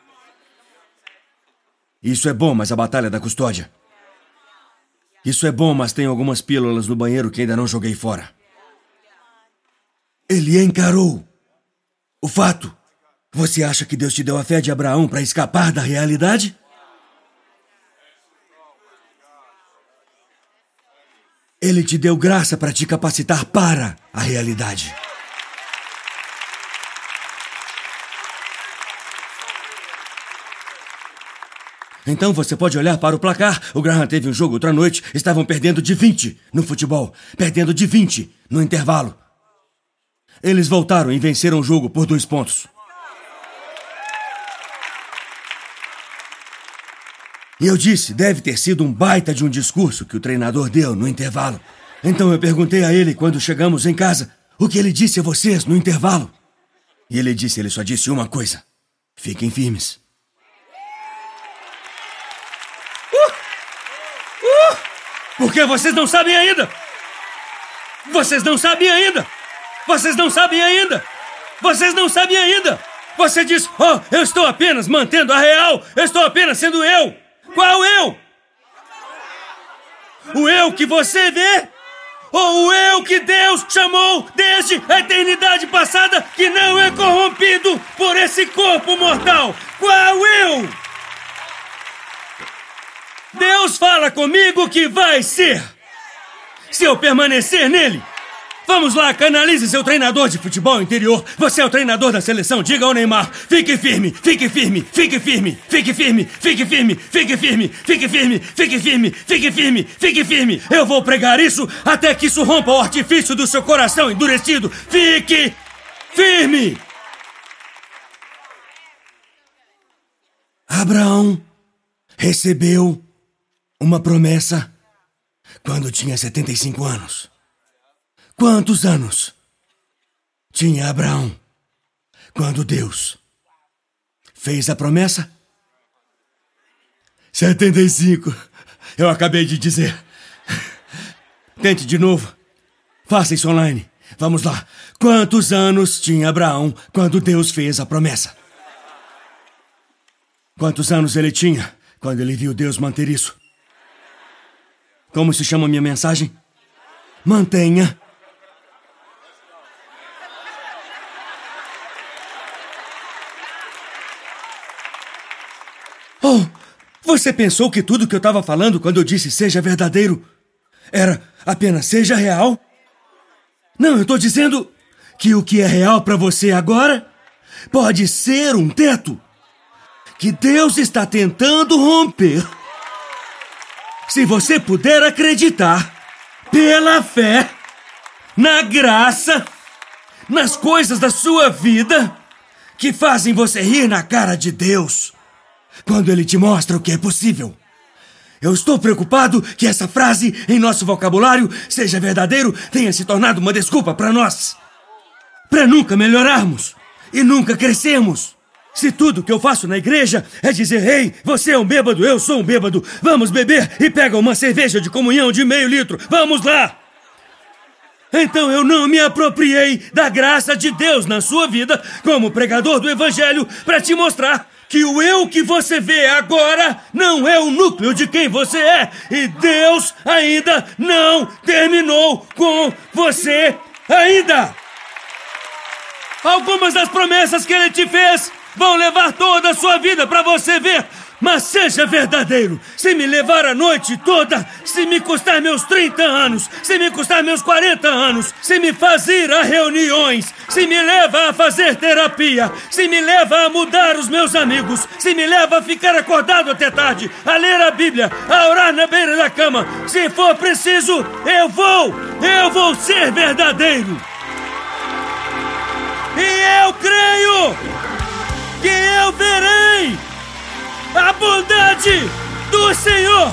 S1: Isso é bom, mas a batalha da custódia. Isso é bom, mas tem algumas pílulas no banheiro que ainda não joguei fora. Ele encarou o fato. Você acha que Deus te deu a fé de Abraão para escapar da realidade? Ele te deu graça para te capacitar para a realidade. Então você pode olhar para o placar. O Graham teve um jogo outra noite. Estavam perdendo de 20 no futebol. Perdendo de 20 no intervalo. Eles voltaram e venceram o jogo por dois pontos. E eu disse, deve ter sido um baita de um discurso que o treinador deu no intervalo. Então eu perguntei a ele quando chegamos em casa o que ele disse a vocês no intervalo. E ele disse, ele só disse uma coisa: fiquem firmes. Porque vocês não sabem ainda! Vocês não sabem ainda! Vocês não sabem ainda! Vocês não sabem ainda! Você diz, oh, eu estou apenas mantendo a real, eu estou apenas sendo eu! Qual eu? O eu que você vê? Ou o eu que Deus chamou desde a eternidade passada, que não é corrompido por esse corpo mortal? Qual eu? Deus fala comigo que vai ser. Se eu permanecer nele, Vamos lá, canalize seu treinador de futebol interior. Você é o treinador da seleção. Diga ao Neymar: fique firme, fique firme, fique firme, fique firme, fique firme, fique firme, fique firme, fique firme, fique firme, fique firme. Eu vou pregar isso até que isso rompa o artifício do seu coração endurecido. Fique firme. Abraão recebeu uma promessa quando tinha 75 anos. Quantos anos tinha Abraão quando Deus fez a promessa? 75. Eu acabei de dizer. Tente de novo. Faça isso online. Vamos lá. Quantos anos tinha Abraão quando Deus fez a promessa? Quantos anos ele tinha quando ele viu Deus manter isso? Como se chama minha mensagem? Mantenha Oh, você pensou que tudo que eu estava falando quando eu disse seja verdadeiro era apenas seja real? Não, eu estou dizendo que o que é real para você agora pode ser um teto que Deus está tentando romper. Se você puder acreditar pela fé na graça, nas coisas da sua vida que fazem você rir na cara de Deus quando ele te mostra o que é possível. Eu estou preocupado que essa frase em nosso vocabulário seja verdadeiro, tenha se tornado uma desculpa para nós. Para nunca melhorarmos e nunca crescermos. Se tudo que eu faço na igreja é dizer, ei, você é um bêbado, eu sou um bêbado, vamos beber e pega uma cerveja de comunhão de meio litro, vamos lá! Então eu não me apropriei da graça de Deus na sua vida como pregador do Evangelho para te mostrar que o eu que você vê agora não é o núcleo de quem você é e Deus ainda não terminou com você ainda. Algumas das promessas que ele te fez vão levar toda a sua vida para você ver mas seja verdadeiro. Se me levar a noite toda, se me custar meus 30 anos, se me custar meus 40 anos, se me fazer a reuniões, se me leva a fazer terapia, se me leva a mudar os meus amigos, se me leva a ficar acordado até tarde, a ler a Bíblia, a orar na beira da cama, se for preciso, eu vou, eu vou ser verdadeiro. E eu creio que eu verei a bondade do Senhor.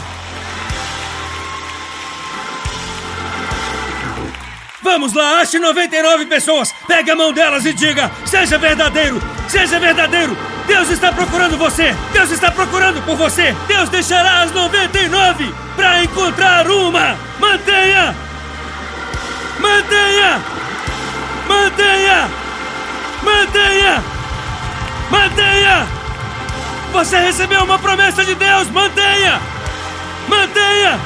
S1: Vamos lá, ache 99 pessoas, pegue a mão delas e diga: seja verdadeiro, seja verdadeiro. Deus está procurando você, Deus está procurando por você. Deus deixará as 99 para encontrar uma. Mantenha, mantenha, mantenha, mantenha, mantenha. Você recebeu uma promessa de Deus, mantenha! Mantenha!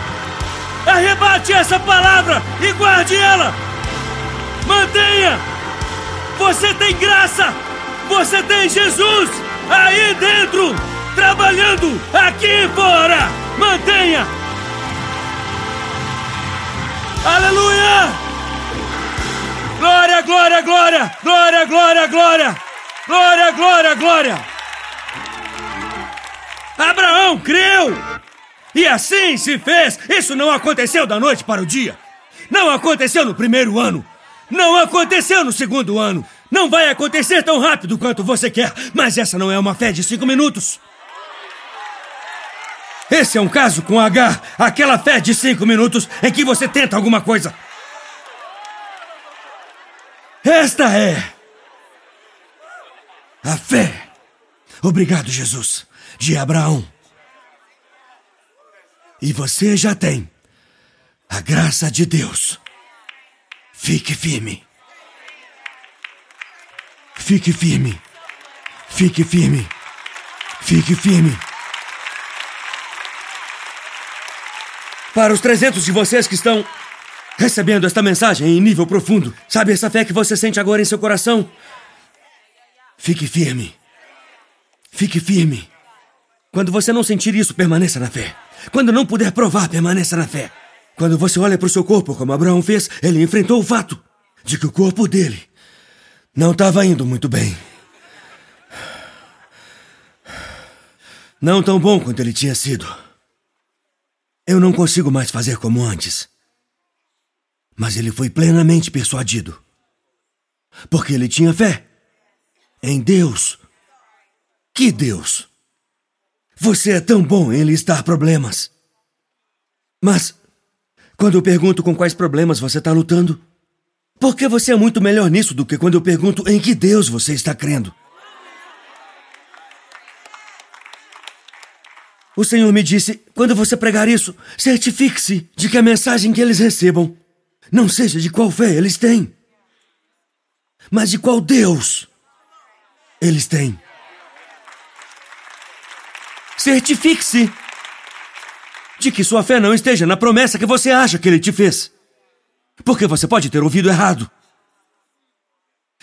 S1: Arrebate essa palavra e guarde ela! Mantenha! Você tem graça! Você tem Jesus aí dentro, trabalhando aqui fora! Mantenha! Aleluia! Glória, glória, glória! Glória, glória, glória! Glória, glória, glória! Abraão creu! E assim se fez! Isso não aconteceu da noite para o dia! Não aconteceu no primeiro ano! Não aconteceu no segundo ano! Não vai acontecer tão rápido quanto você quer, mas essa não é uma fé de cinco minutos! Esse é um caso com H, aquela fé de cinco minutos em que você tenta alguma coisa. Esta é a fé. Obrigado, Jesus de Abraão. E você já tem A graça de Deus. Fique firme. Fique firme. Fique firme. Fique firme. Para os 300 de vocês que estão recebendo esta mensagem em nível profundo, sabe essa fé que você sente agora em seu coração? Fique firme. Fique firme. Quando você não sentir isso, permaneça na fé. Quando não puder provar, permaneça na fé. Quando você olha para o seu corpo, como Abraão fez, ele enfrentou o fato de que o corpo dele não estava indo muito bem. Não tão bom quanto ele tinha sido. Eu não consigo mais fazer como antes. Mas ele foi plenamente persuadido. Porque ele tinha fé em Deus. Que Deus? Você é tão bom em listar problemas. Mas, quando eu pergunto com quais problemas você está lutando, por que você é muito melhor nisso do que quando eu pergunto em que Deus você está crendo? O Senhor me disse: quando você pregar isso, certifique-se de que a mensagem que eles recebam não seja de qual fé eles têm, mas de qual Deus eles têm. Certifique-se de que sua fé não esteja na promessa que você acha que ele te fez. Porque você pode ter ouvido errado.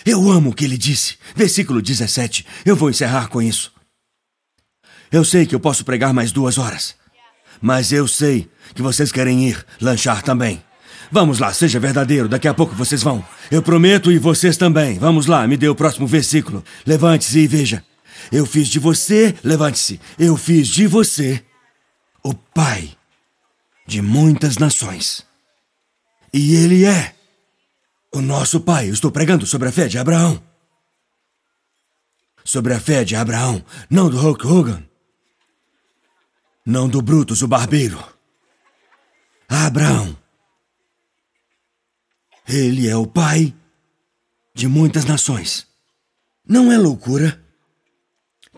S1: Eu amo o que ele disse. Versículo 17. Eu vou encerrar com isso. Eu sei que eu posso pregar mais duas horas. Mas eu sei que vocês querem ir lanchar também. Vamos lá, seja verdadeiro, daqui a pouco vocês vão. Eu prometo e vocês também. Vamos lá, me dê o próximo versículo. Levante-se e veja. Eu fiz de você, levante-se. Eu fiz de você o pai de muitas nações. E ele é o nosso pai. Eu estou pregando sobre a fé de Abraão. Sobre a fé de Abraão, não do Hulk Hogan. Não do Brutus, o barbeiro. Abraão. Ele é o pai de muitas nações. Não é loucura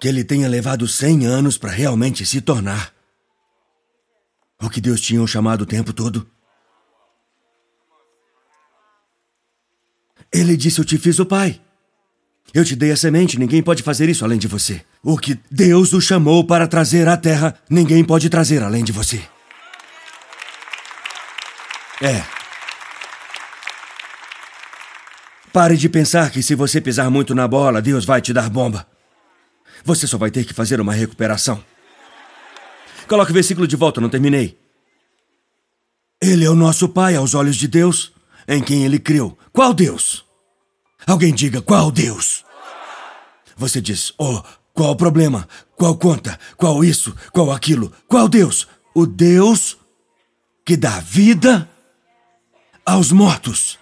S1: que ele tenha levado cem anos para realmente se tornar o que Deus tinha o chamado o tempo todo? Ele disse: Eu te fiz o pai. Eu te dei a semente, ninguém pode fazer isso além de você. O que Deus o chamou para trazer à terra, ninguém pode trazer além de você. É. Pare de pensar que se você pisar muito na bola, Deus vai te dar bomba. Você só vai ter que fazer uma recuperação. Coloque o versículo de volta, não terminei. Ele é o nosso Pai aos olhos de Deus, em quem ele creu. Qual Deus? Alguém diga qual Deus? Você diz, oh, qual o problema? Qual conta? Qual isso? Qual aquilo? Qual Deus? O Deus que dá vida aos mortos.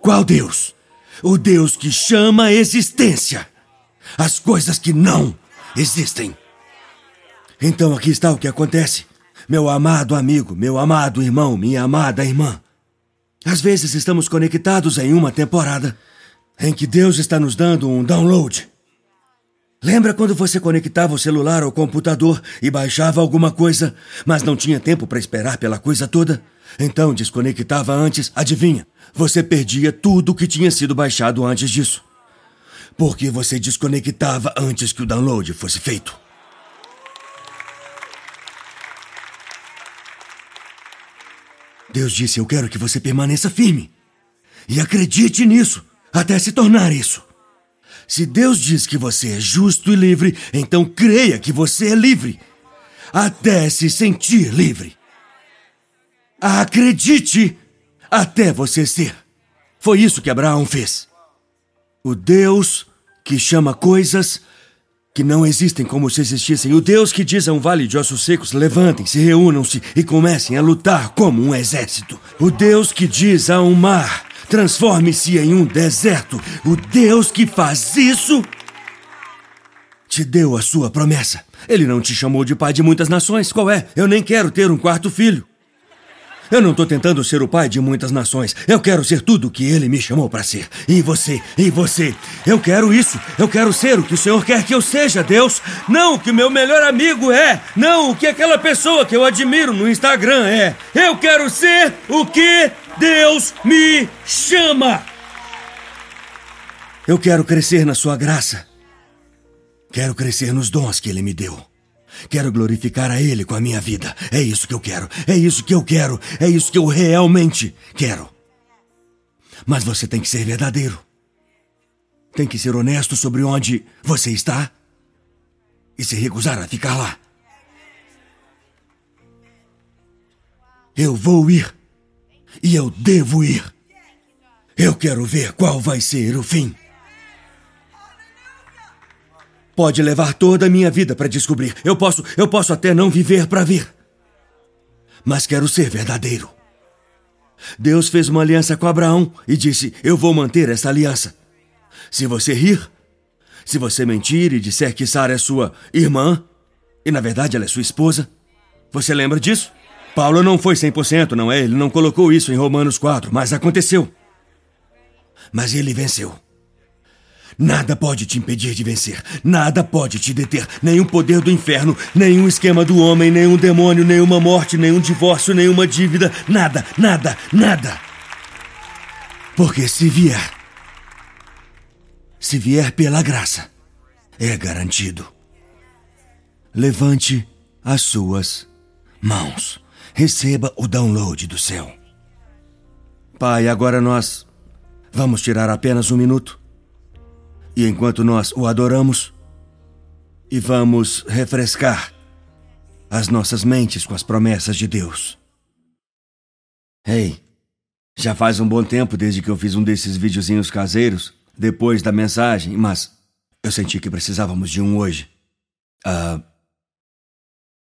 S1: Qual Deus? O Deus que chama a existência as coisas que não existem. Então aqui está o que acontece. Meu amado amigo, meu amado irmão, minha amada irmã. Às vezes estamos conectados em uma temporada em que Deus está nos dando um download. Lembra quando você conectava o celular ao computador e baixava alguma coisa, mas não tinha tempo para esperar pela coisa toda? Então desconectava antes, adivinha? Você perdia tudo o que tinha sido baixado antes disso. Porque você desconectava antes que o download fosse feito. Deus disse: Eu quero que você permaneça firme. E acredite nisso, até se tornar isso. Se Deus diz que você é justo e livre, então creia que você é livre. Até se sentir livre. Acredite até você ser. Foi isso que Abraão fez. O Deus que chama coisas que não existem como se existissem. O Deus que diz a um vale de ossos secos: levantem-se, reúnam-se e comecem a lutar como um exército. O Deus que diz a um mar: transforme-se em um deserto. O Deus que faz isso te deu a sua promessa. Ele não te chamou de pai de muitas nações. Qual é? Eu nem quero ter um quarto filho. Eu não estou tentando ser o pai de muitas nações. Eu quero ser tudo o que ele me chamou para ser. E você, e você. Eu quero isso. Eu quero ser o que o Senhor quer que eu seja, Deus. Não o que meu melhor amigo é. Não o que aquela pessoa que eu admiro no Instagram é. Eu quero ser o que Deus me chama. Eu quero crescer na sua graça. Quero crescer nos dons que ele me deu. Quero glorificar a Ele com a minha vida. É isso que eu quero. É isso que eu quero. É isso que eu realmente quero. Mas você tem que ser verdadeiro. Tem que ser honesto sobre onde você está e se recusar a ficar lá. Eu vou ir. E eu devo ir. Eu quero ver qual vai ser o fim. Pode levar toda a minha vida para descobrir. Eu posso, eu posso até não viver para ver. Mas quero ser verdadeiro. Deus fez uma aliança com Abraão e disse: Eu vou manter essa aliança. Se você rir, se você mentir e disser que Sara é sua irmã, e na verdade ela é sua esposa, você lembra disso? Paulo não foi 100%, não é? Ele não colocou isso em Romanos 4, mas aconteceu. Mas ele venceu. Nada pode te impedir de vencer. Nada pode te deter. Nenhum poder do inferno, nenhum esquema do homem, nenhum demônio, nenhuma morte, nenhum divórcio, nenhuma dívida. Nada, nada, nada. Porque se vier, se vier pela graça, é garantido. Levante as suas mãos. Receba o download do céu. Pai, agora nós vamos tirar apenas um minuto e enquanto nós o adoramos, e vamos refrescar as nossas mentes com as promessas de Deus. Ei, já faz um bom tempo desde que eu fiz um desses videozinhos caseiros, depois da mensagem, mas eu senti que precisávamos de um hoje. Ah.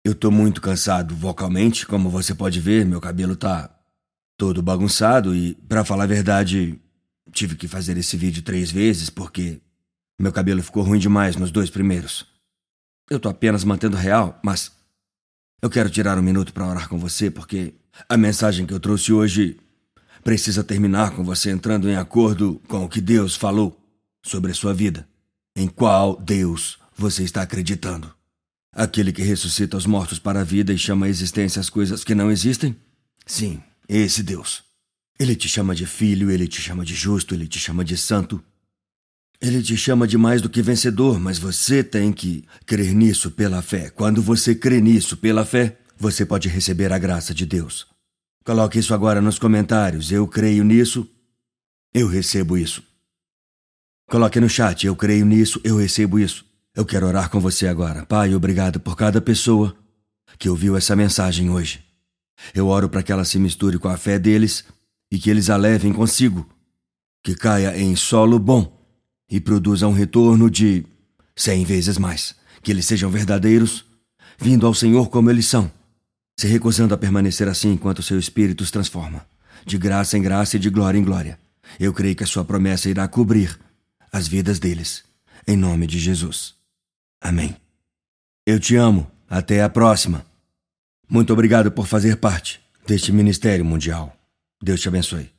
S1: Eu tô muito cansado vocalmente, como você pode ver, meu cabelo tá todo bagunçado e, para falar a verdade, tive que fazer esse vídeo três vezes porque meu cabelo ficou ruim demais nos dois primeiros. Eu tô apenas mantendo real, mas eu quero tirar um minuto para orar com você porque a mensagem que eu trouxe hoje precisa terminar com você entrando em acordo com o que Deus falou sobre a sua vida. Em qual Deus você está acreditando? Aquele que ressuscita os mortos para a vida e chama à existência as coisas que não existem? Sim, esse Deus. Ele te chama de filho, ele te chama de justo, ele te chama de santo, ele te chama de mais do que vencedor, mas você tem que crer nisso pela fé. Quando você crê nisso pela fé, você pode receber a graça de Deus. Coloque isso agora nos comentários. Eu creio nisso, eu recebo isso. Coloque no chat. Eu creio nisso, eu recebo isso. Eu quero orar com você agora. Pai, obrigado por cada pessoa que ouviu essa mensagem hoje. Eu oro para que ela se misture com a fé deles e que eles a levem consigo. Que caia em solo bom e produza um retorno de cem vezes mais. Que eles sejam verdadeiros, vindo ao Senhor como eles são, se recusando a permanecer assim enquanto seu espírito os transforma, de graça em graça e de glória em glória. Eu creio que a sua promessa irá cobrir as vidas deles, em nome de Jesus. Amém. Eu te amo. Até a próxima. Muito obrigado por fazer parte deste ministério mundial. Deus te abençoe.